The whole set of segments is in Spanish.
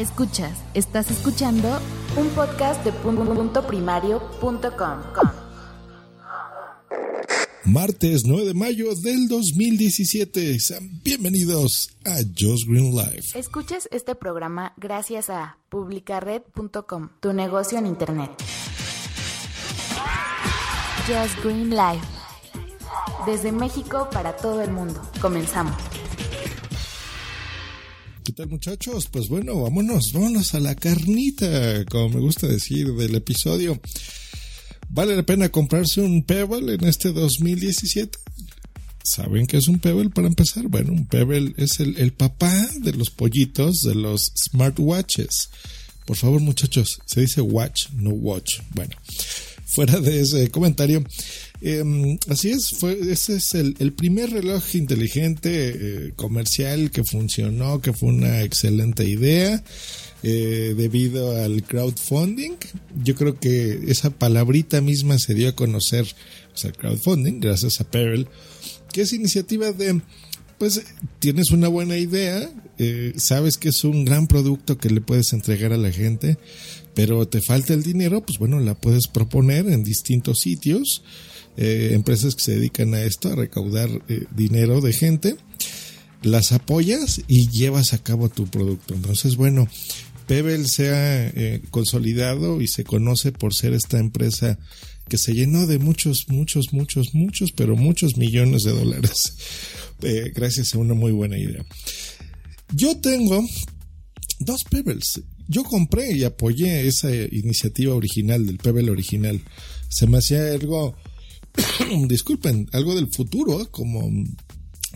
Escuchas, estás escuchando un podcast de puntoprimario.com. Martes 9 de mayo del 2017. Sean bienvenidos a Just Green Life. Escuchas este programa gracias a publicared.com, tu negocio en internet. Just Green Life. Desde México para todo el mundo. Comenzamos. ¿Qué tal muchachos? Pues bueno, vámonos, vámonos a la carnita, como me gusta decir, del episodio. ¿Vale la pena comprarse un Pebble en este 2017? ¿Saben qué es un Pebble para empezar? Bueno, un Pebble es el, el papá de los pollitos de los smartwatches. Por favor muchachos, se dice watch, no watch. Bueno, fuera de ese comentario. Eh, así es, fue, ese es el, el primer reloj inteligente eh, comercial que funcionó, que fue una excelente idea eh, debido al crowdfunding. Yo creo que esa palabrita misma se dio a conocer, o sea, crowdfunding, gracias a Perel, que es iniciativa de pues tienes una buena idea, eh, sabes que es un gran producto que le puedes entregar a la gente, pero te falta el dinero, pues bueno, la puedes proponer en distintos sitios, eh, empresas que se dedican a esto, a recaudar eh, dinero de gente, las apoyas y llevas a cabo tu producto. Entonces, bueno, Pebble se ha eh, consolidado y se conoce por ser esta empresa que se llenó de muchos, muchos, muchos, muchos, pero muchos millones de dólares, gracias a una muy buena idea. Yo tengo dos Pebbles. Yo compré y apoyé esa iniciativa original del Pebble original. Se me hacía algo, disculpen, algo del futuro, como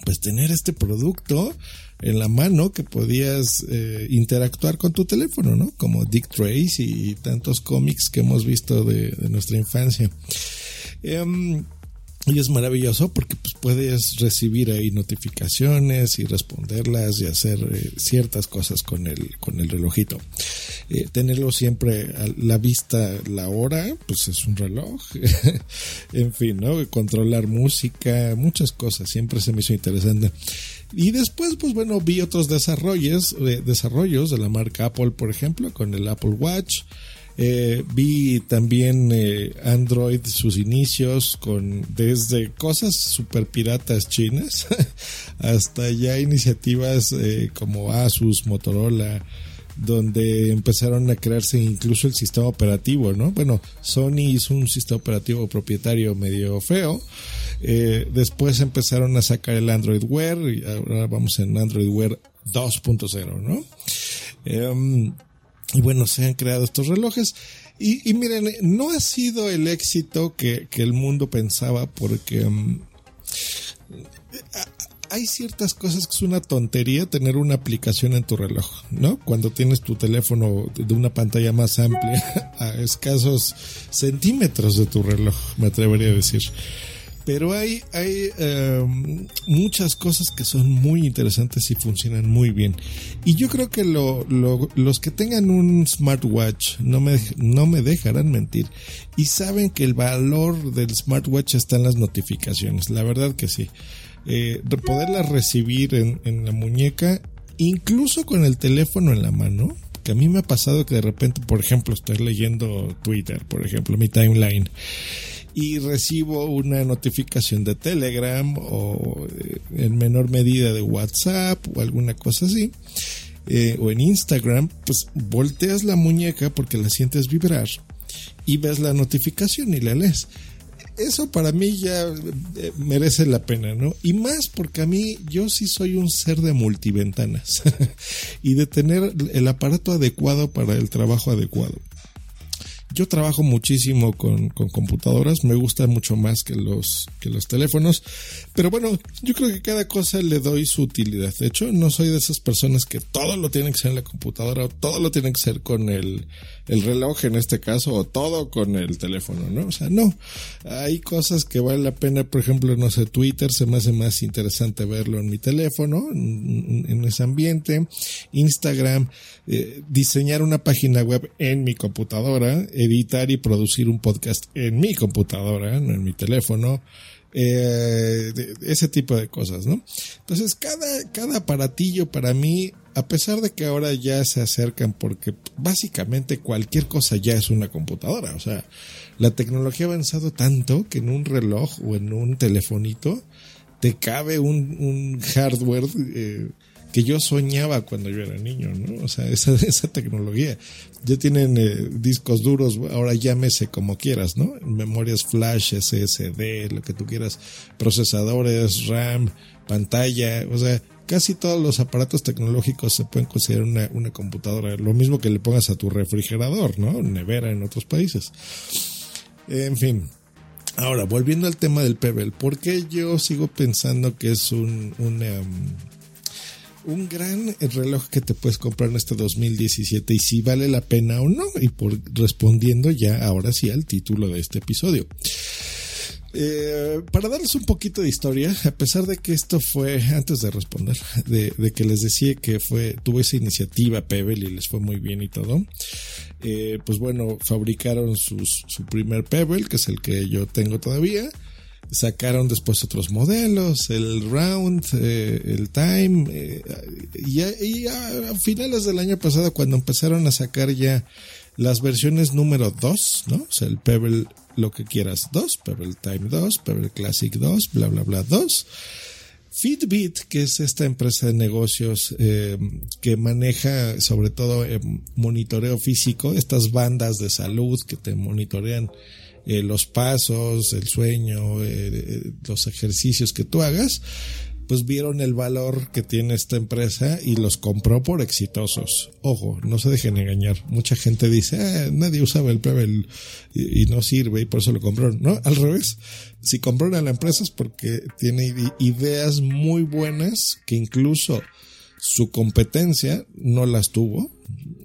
pues tener este producto en la mano que podías eh, interactuar con tu teléfono, ¿no? Como Dick Trace y tantos cómics que hemos visto de, nuestra infancia. Um, y es maravilloso porque pues, puedes recibir ahí notificaciones y responderlas y hacer eh, ciertas cosas con el, con el relojito. Eh, tenerlo siempre a la vista la hora, pues es un reloj. en fin, ¿no? Controlar música, muchas cosas. Siempre se me hizo interesante. Y después, pues bueno, vi otros desarrollos, eh, desarrollos de la marca Apple, por ejemplo, con el Apple Watch. Eh, vi también eh, Android sus inicios con desde cosas super piratas chinas hasta ya iniciativas eh, como Asus, Motorola, donde empezaron a crearse incluso el sistema operativo, ¿no? Bueno, Sony hizo un sistema operativo propietario medio feo. Eh, después empezaron a sacar el Android Wear y ahora vamos en Android Wear 2.0, ¿no? Eh, y bueno, se han creado estos relojes. Y, y miren, no ha sido el éxito que, que el mundo pensaba porque um, hay ciertas cosas que es una tontería tener una aplicación en tu reloj, ¿no? Cuando tienes tu teléfono de una pantalla más amplia a escasos centímetros de tu reloj, me atrevería a decir. Pero hay, hay um, muchas cosas que son muy interesantes y funcionan muy bien. Y yo creo que lo, lo, los que tengan un smartwatch no me, no me dejarán mentir. Y saben que el valor del smartwatch está en las notificaciones. La verdad que sí. Eh, poderlas recibir en, en la muñeca, incluso con el teléfono en la mano, a mí me ha pasado que de repente, por ejemplo, estoy leyendo Twitter, por ejemplo, mi timeline, y recibo una notificación de Telegram o eh, en menor medida de WhatsApp o alguna cosa así, eh, o en Instagram, pues volteas la muñeca porque la sientes vibrar y ves la notificación y la lees eso para mí ya eh, merece la pena, ¿no? Y más porque a mí yo sí soy un ser de multiventanas y de tener el aparato adecuado para el trabajo adecuado. Yo trabajo muchísimo con, con, computadoras, me gusta mucho más que los, que los teléfonos, pero bueno, yo creo que cada cosa le doy su utilidad. De hecho, no soy de esas personas que todo lo tiene que ser en la computadora o todo lo tiene que ser con el, el reloj en este caso o todo con el teléfono, ¿no? O sea, no. Hay cosas que vale la pena, por ejemplo, no sé, Twitter se me hace más interesante verlo en mi teléfono, en, ese ambiente, Instagram, eh, diseñar una página web en mi computadora, editar y producir un podcast en mi computadora, no en mi teléfono. Eh, ese tipo de cosas, ¿no? Entonces, cada, cada aparatillo para mí, a pesar de que ahora ya se acercan, porque básicamente cualquier cosa ya es una computadora, o sea, la tecnología ha avanzado tanto que en un reloj o en un telefonito te cabe un, un hardware eh, que yo soñaba cuando yo era niño, ¿no? O sea, esa, esa tecnología. Ya tienen eh, discos duros, ahora llámese como quieras, ¿no? Memorias flash, SSD, lo que tú quieras, procesadores, RAM, pantalla, o sea, casi todos los aparatos tecnológicos se pueden considerar una, una computadora. Lo mismo que le pongas a tu refrigerador, ¿no? Nevera en otros países. En fin, Ahora, volviendo al tema del Pebble, ¿por qué yo sigo pensando que es un, un, em, un gran reloj que te puedes comprar en este 2017 y si vale la pena o no. Y por respondiendo ya ahora sí al título de este episodio. Eh, para darles un poquito de historia, a pesar de que esto fue, antes de responder, de, que les decía que fue, tuvo esa iniciativa Pebble y les fue muy bien y todo, eh, pues bueno, fabricaron sus, su primer Pebble, que es el que yo tengo todavía, sacaron después otros modelos, el Round, eh, el Time, eh, y, a, finales del año pasado cuando empezaron a sacar ya las versiones número 2, ¿no? O sea, el Pebble, lo que quieras 2, Pebble Time 2, Pebble Classic 2, bla, bla, bla 2. Fitbit, que es esta empresa de negocios eh, que maneja sobre todo monitoreo físico, estas bandas de salud que te monitorean eh, los pasos, el sueño, eh, los ejercicios que tú hagas, pues vieron el valor que tiene esta empresa y los compró por exitosos. Ojo, no se dejen engañar. Mucha gente dice, ah, nadie usaba el Pebble y, no sirve y por eso lo compraron. No, al revés. Si compraron a la empresa es porque tiene ideas muy buenas que incluso su competencia no las tuvo.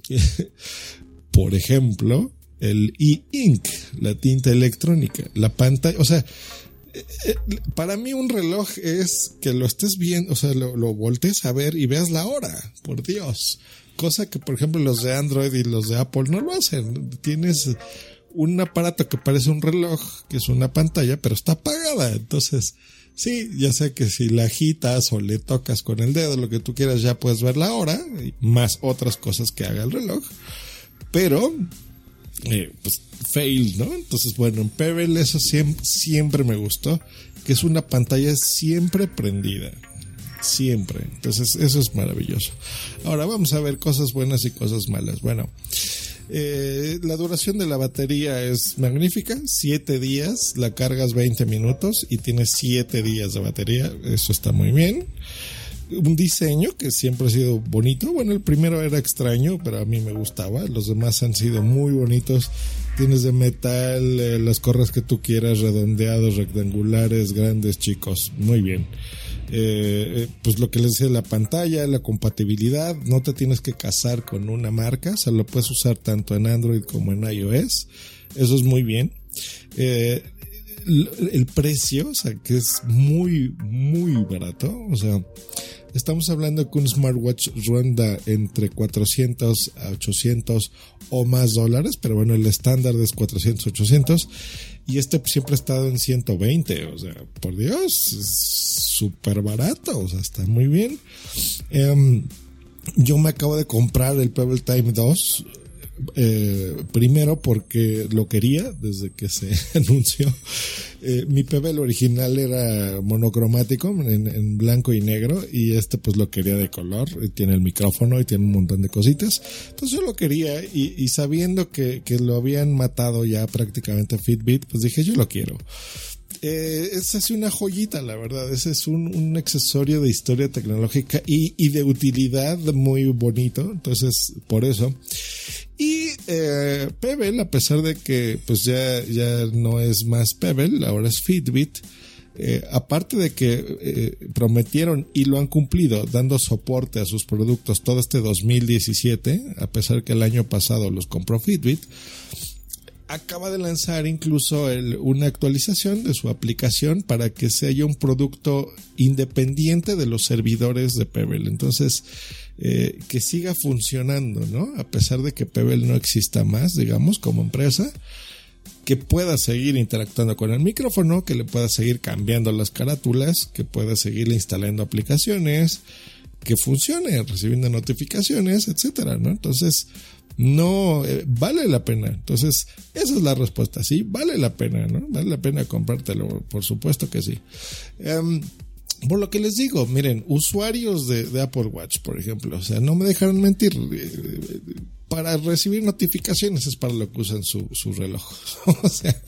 por ejemplo, el e-ink, la tinta electrónica, la pantalla, o sea, eh, eh, para mí un reloj es que lo estés viendo, o sea, lo, lo, voltees a ver y veas la hora, por Dios. Cosa que, por ejemplo, los de Android y los de Apple no lo hacen. Tienes un aparato que parece un reloj, que es una pantalla, pero está apagada. Entonces, sí, ya sé que si la agitas o le tocas con el dedo, lo que tú quieras, ya puedes ver la hora, más otras cosas que haga el reloj. Pero eh, pues fail, ¿no? Entonces, bueno, en Pebble eso siempre, me gustó, que es una pantalla siempre prendida. Siempre. Entonces, eso es maravilloso. Ahora vamos a ver cosas buenas y cosas malas. Bueno, eh, la duración de la batería es magnífica. Siete días, la cargas 20 minutos y tienes siete días de batería. Eso está muy bien un diseño que siempre ha sido bonito. Bueno, el primero era extraño, pero a mí me gustaba. Los demás han sido muy bonitos. Tienes de metal, eh, las corras que tú quieras, redondeados, rectangulares, grandes, chicos. Muy bien. Eh, eh, pues lo que les decía, la pantalla, la compatibilidad, no te tienes que casar con una marca, o sea, lo puedes usar tanto en Android como en iOS. Eso es muy bien. El precio, o sea, que es muy, muy barato, o sea, Estamos hablando que un smartwatch ronda entre 400 a 800 o más dólares, pero bueno, el estándar es 400, 800 y este siempre ha estado en 120, o sea, por Dios, súper barato, o sea, está muy bien. Em, yo me acabo de comprar el Pebble Time 2 eh, primero porque lo quería desde que se anunció. Eh, mi Pebble original era monocromático en, blanco y negro y este pues lo quería de color. Tiene el micrófono y tiene un montón de cositas. Entonces yo lo quería y, sabiendo que, que, lo habían matado ya prácticamente Fitbit, pues dije yo lo quiero eh, es así una joyita, la verdad. Ese es un, un accesorio de historia tecnológica y, y, de utilidad muy bonito. Entonces, por eso. Y eh, Pebble, a pesar de que pues ya, ya no es más Pebble, ahora es Fitbit, eh, aparte de que eh, prometieron y lo han cumplido dando soporte a sus productos todo este 2017, a pesar que el año pasado los compró Fitbit, acaba de lanzar incluso una actualización de su aplicación para que sea un producto independiente de los servidores de Pebble. Entonces, eh, que siga funcionando, ¿no? A pesar de que Pebble no exista más, digamos, como empresa, que pueda seguir interactuando con el micrófono, que le pueda seguir cambiando las carátulas, que pueda seguir instalando aplicaciones, que funcione recibiendo notificaciones, etcétera, ¿no? Entonces, no eh, vale la pena. Entonces, esa es la respuesta. Sí, vale la pena, ¿no? Vale la pena comprártelo, por supuesto que sí. Em, por lo que les digo, miren, usuarios de, Apple Watch, por ejemplo, o sea, no me dejaron mentir. Eh, para recibir notificaciones es para lo que usan su, reloj. o sea,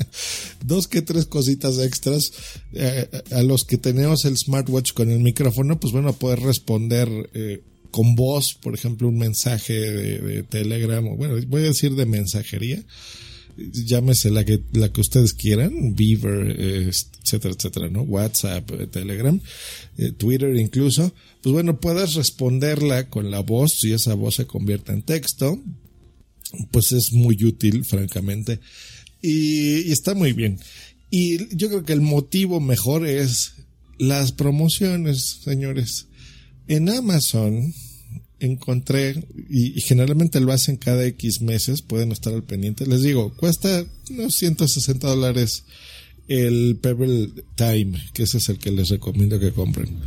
dos que tres cositas extras eh, a los que tenemos el smartwatch con el micrófono, pues bueno, poder responder con voz, por ejemplo, un mensaje de, Telegram, o bueno, voy a decir de mensajería, llámese la que, la que ustedes quieran, Beaver, etcétera, etcétera, ¿no? WhatsApp, eh, Telegram, eh, Twitter incluso, pues bueno, puedas responderla con la voz, si esa voz se convierte en texto, pues es muy útil, francamente, y está muy bien. Y yo creo que el motivo mejor es las promociones, señores en Amazon encontré, y, generalmente lo hacen cada X meses, pueden estar al pendiente. Les digo, cuesta unos 160 dólares el Pebble Time, que ese es el que les recomiendo que compren.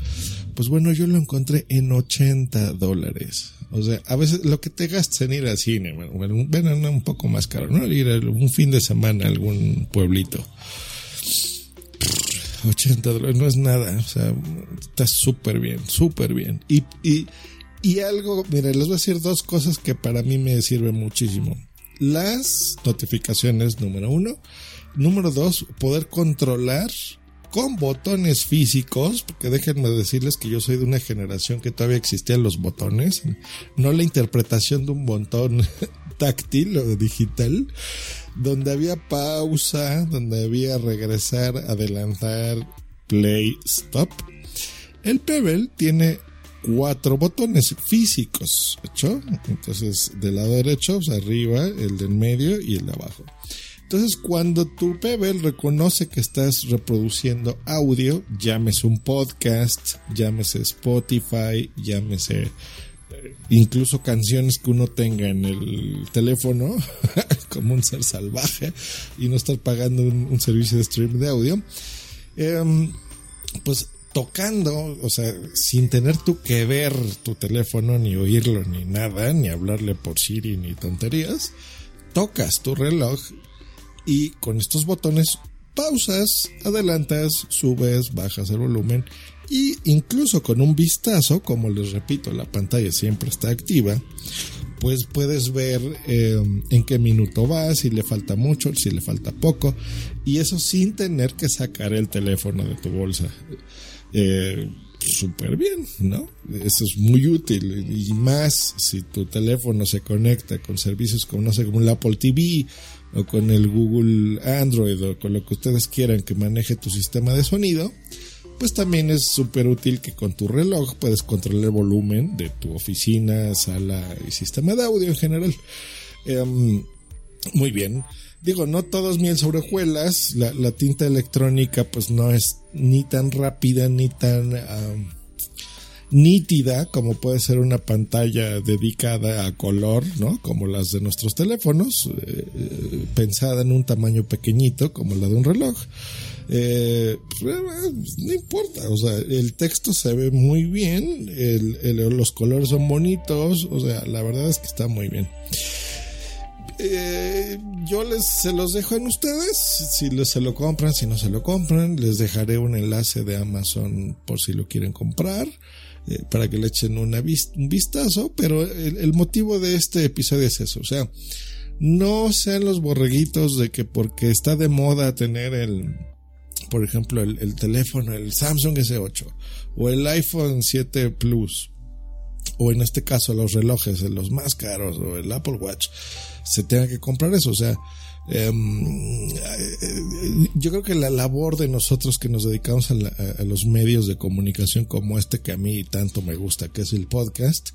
Pues bueno, yo lo encontré en 80 dólares. O sea, a veces lo que te gastas en ir al cine, bueno, un poco más caro, ¿no? Ir un fin de semana a algún pueblito 80 dólares no es nada, o sea, está súper bien, súper bien. Y, y, y algo, mira, les voy a decir dos cosas que para mí me sirven muchísimo. Las notificaciones, número uno. Número dos, poder controlar con botones físicos, porque déjenme decirles que yo soy de una generación que todavía existían los botones, no la interpretación de un botón táctil o digital, donde había pausa, donde había regresar, adelantar, play, stop. El Pebble tiene cuatro botones físicos, ¿hecho? Entonces, del lado derecho, arriba, el del medio y el de abajo. Entonces, cuando tu Pebble reconoce que estás reproduciendo audio, llámese un podcast, llámese Spotify, llámese incluso canciones que uno tenga en el teléfono como un ser salvaje y no estar pagando un, servicio de stream de audio em, pues tocando o sea sin tener tú que ver tu teléfono ni oírlo ni nada ni hablarle por Siri ni tonterías tocas tu reloj y con estos botones pausas, adelantas, subes, bajas el volumen y incluso con un vistazo, como les repito, la pantalla siempre está activa, pues puedes ver eh, en qué minuto va, si le falta mucho, si le falta poco, y eso sin tener que sacar el teléfono de tu bolsa. Eh, súper bien, ¿no? Eso es muy útil y más si tu teléfono se conecta con servicios como, no sé, como el Apple TV o con el Google Android o con lo que ustedes quieran que maneje tu sistema de sonido pues también es súper útil que con tu reloj puedes controlar el volumen de tu oficina, sala y sistema de audio en general. Em, muy bien. Digo, no todos miel sobre hojuelas. La, tinta electrónica pues no es ni tan rápida ni tan nítida como puede ser una pantalla dedicada a color, ¿no? Como las de nuestros teléfonos, eh, eh, pensada en un tamaño pequeñito como la de un reloj. Eh, pues, no importa, o sea, el texto se ve muy bien, los colores son bonitos, o sea, la verdad es que está muy bien. Eh, yo les se los dejo en ustedes si se lo compran si no se lo compran les dejaré un enlace de Amazon por si lo quieren comprar eh, para que le echen un vistazo pero el, el, motivo de este episodio es eso o sea no sean los borreguitos de que porque está de moda tener el por ejemplo, el, teléfono, el Samsung S8 o el iPhone 7 Plus o en este caso los relojes, los más caros o el Apple Watch, se tenga que comprar eso. O sea, em, yo creo que la labor de nosotros que nos dedicamos a, los medios de comunicación como este que a mí tanto me gusta, que es el podcast,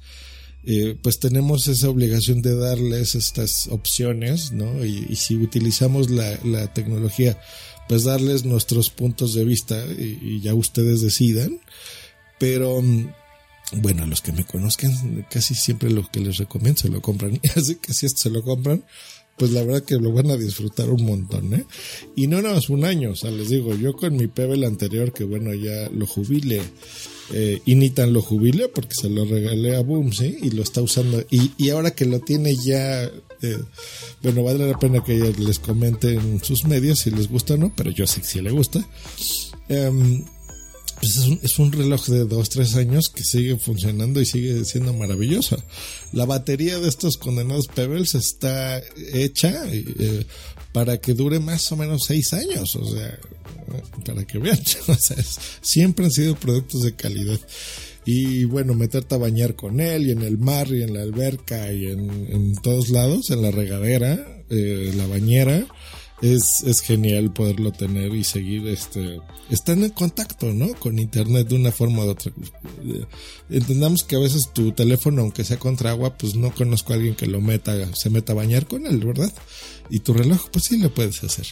eh, pues tenemos esa obligación de darles estas opciones, ¿no? Y, si utilizamos la, tecnología, pues darles nuestros puntos de vista y, ya ustedes decidan. Pero bueno, a los que me conozcan, casi siempre lo que les recomiendo se lo compran. Así que si esto se lo compran, pues la verdad que lo van a disfrutar un montón, ¿eh? Y no nada más un año, o sea, les digo, yo con mi Pebble anterior, que bueno, ya lo jubile, eh, lo jubile porque se lo regalé a Boom, ¿sí? Y lo está usando, y, y ahora que lo tiene ya, eh, bueno, vale la pena que les comenten sus medios si les gusta o no, pero yo sé que sí le gusta. Um, pues es un, es un reloj de 2-3 años que sigue funcionando y sigue siendo maravilloso. La batería de estos condenados Pebbles está hecha eh, para que dure más o menos 6 años, o sea, para que vean, o sea, siempre han sido productos de calidad. Y bueno, meterte a bañar con él y en el mar y en la alberca y en, en todos lados, en la regadera, eh, la bañera es, es genial poderlo tener y seguir este están en contacto no con internet de una forma u otra. Entendamos que a veces tu teléfono aunque sea contra agua pues no conozco a alguien que lo meta se meta a bañar con él verdad y tu reloj pues sí lo puedes hacer.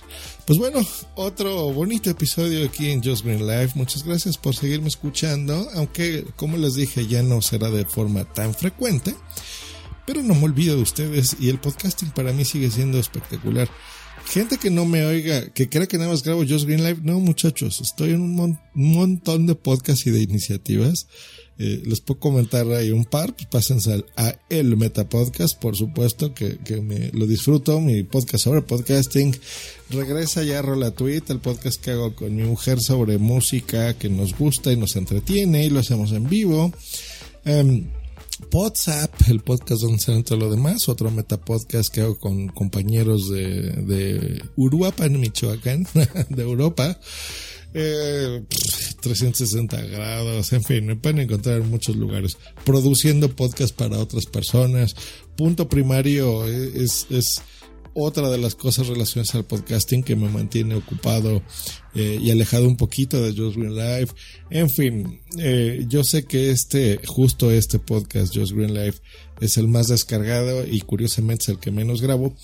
Pues bueno otro bonito episodio aquí en Just Green Life. Muchas gracias por seguirme escuchando aunque como les dije ya no será de forma tan frecuente pero no me olvido de ustedes y el podcasting para mí sigue siendo espectacular gente que no me oiga, que crea que nada más grabo Just Green Live, no muchachos, estoy en un, montón de podcasts y de iniciativas. Eh, les puedo comentar ahí un par, pues pásense a el Meta Podcast, por supuesto, que, que me lo disfruto, mi podcast sobre podcasting. Regresa ya Rola Tweet, el podcast que hago con mi mujer sobre música que nos gusta y nos entretiene y lo hacemos en vivo. Um, WhatsApp, el podcast donde se entra lo demás, otro metapodcast que hago con compañeros de, de Uruapan, Michoacán, de Europa. 360 eh, grados, en fin, me pueden encontrar en muchos lugares, produciendo podcast para otras personas. Punto primario es, es otra de las cosas relacionadas al podcasting que me mantiene ocupado eh, y alejado un poquito de Just Green Life. En fin, eh, yo sé que este, justo este podcast, Just Green Life, es el más descargado y curiosamente es el que menos grabo.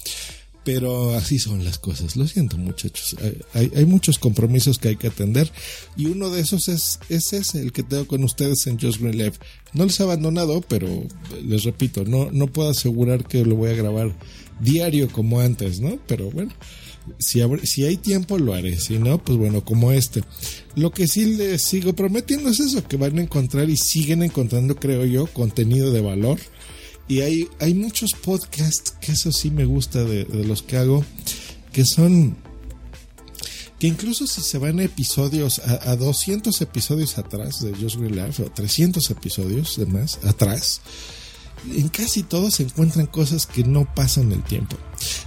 Pero así son las cosas. Lo siento, muchachos. Hay, muchos compromisos que hay que atender. Y uno de esos es, es ese, el que tengo con ustedes en Just Green Life. No les he abandonado, pero les repito, no, no puedo asegurar que lo voy a grabar diario como antes, ¿no? Pero bueno, si, hay tiempo lo haré, si no, pues bueno, como este. Lo que sí les sigo prometiendo es eso, que van a encontrar y siguen encontrando, creo yo, contenido de valor. Y hay, muchos podcasts que eso sí me gusta de, los que hago, que son que incluso si se van a episodios, a, 200 episodios atrás de Just Real Life, o 300 episodios de más atrás, en casi todos se encuentran cosas que no pasan el tiempo.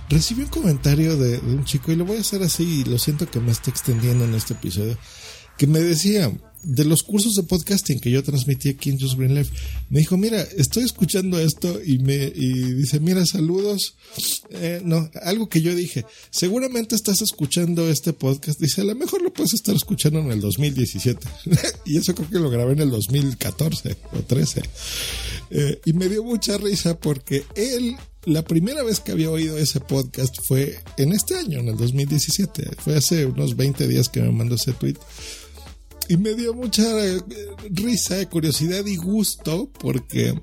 Recibí un comentario de, un chico y lo voy a hacer así y lo siento que me esté extendiendo en este episodio, que me decía, de los cursos de podcasting que yo transmití aquí en Just Green Life, me dijo, mira, estoy escuchando esto y me dice, mira, saludos. Eh, no, algo que yo dije, seguramente estás escuchando este podcast. Dice, a lo mejor lo puedes estar escuchando en el 2017. y eso creo que lo grabé en el 2014 o 13. Eh, y me dio mucha risa porque él la primera vez que había oído ese podcast fue en este año, en el 2017. Fue hace unos 20 días que me mandó ese tweet y me dio mucha eh, risa, curiosidad y gusto porque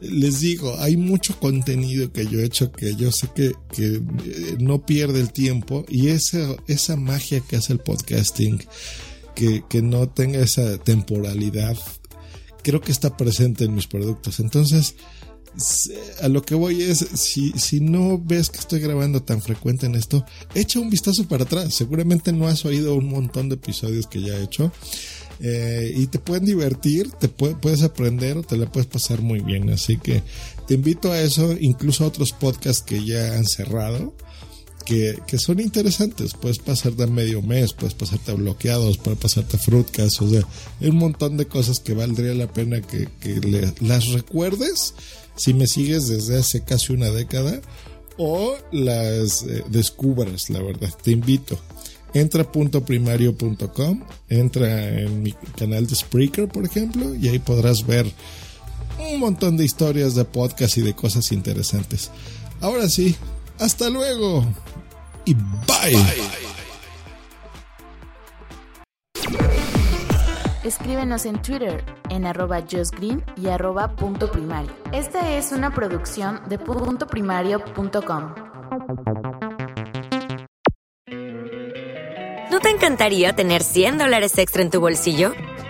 les digo, hay mucho contenido que yo he hecho que yo sé que, eh, no pierde el tiempo y esa, esa magia que hace el podcasting, que, que no tenga esa temporalidad, creo que está presente en mis productos. Entonces, a lo que voy es, si, si no ves que estoy grabando tan frecuente en esto, echa un vistazo para atrás. Seguramente no has oído un montón de episodios que ya he hecho. Eh, y te pueden divertir, te puedes aprender o te la puedes pasar muy bien. Así que te invito a eso, incluso a otros podcasts que ya han cerrado que, son interesantes. Puedes pasarte medio mes, puedes pasarte bloqueados, puedes pasarte fruitcast, o sea, hay un montón de cosas que valdría la pena que, las recuerdes si me sigues desde hace casi una década o las eh, descubras, la verdad. Te invito. Entra a puntoprimario.com, entra en mi canal de Spreaker, por ejemplo, y ahí podrás ver un montón de historias de podcast y de cosas interesantes. Ahora sí, hasta luego y bye. Escríbenos en Twitter en arroba justgreen y arroba punto primario. Esta es una producción de puntoprimario.com. ¿No te encantaría tener 100 dólares extra en tu bolsillo?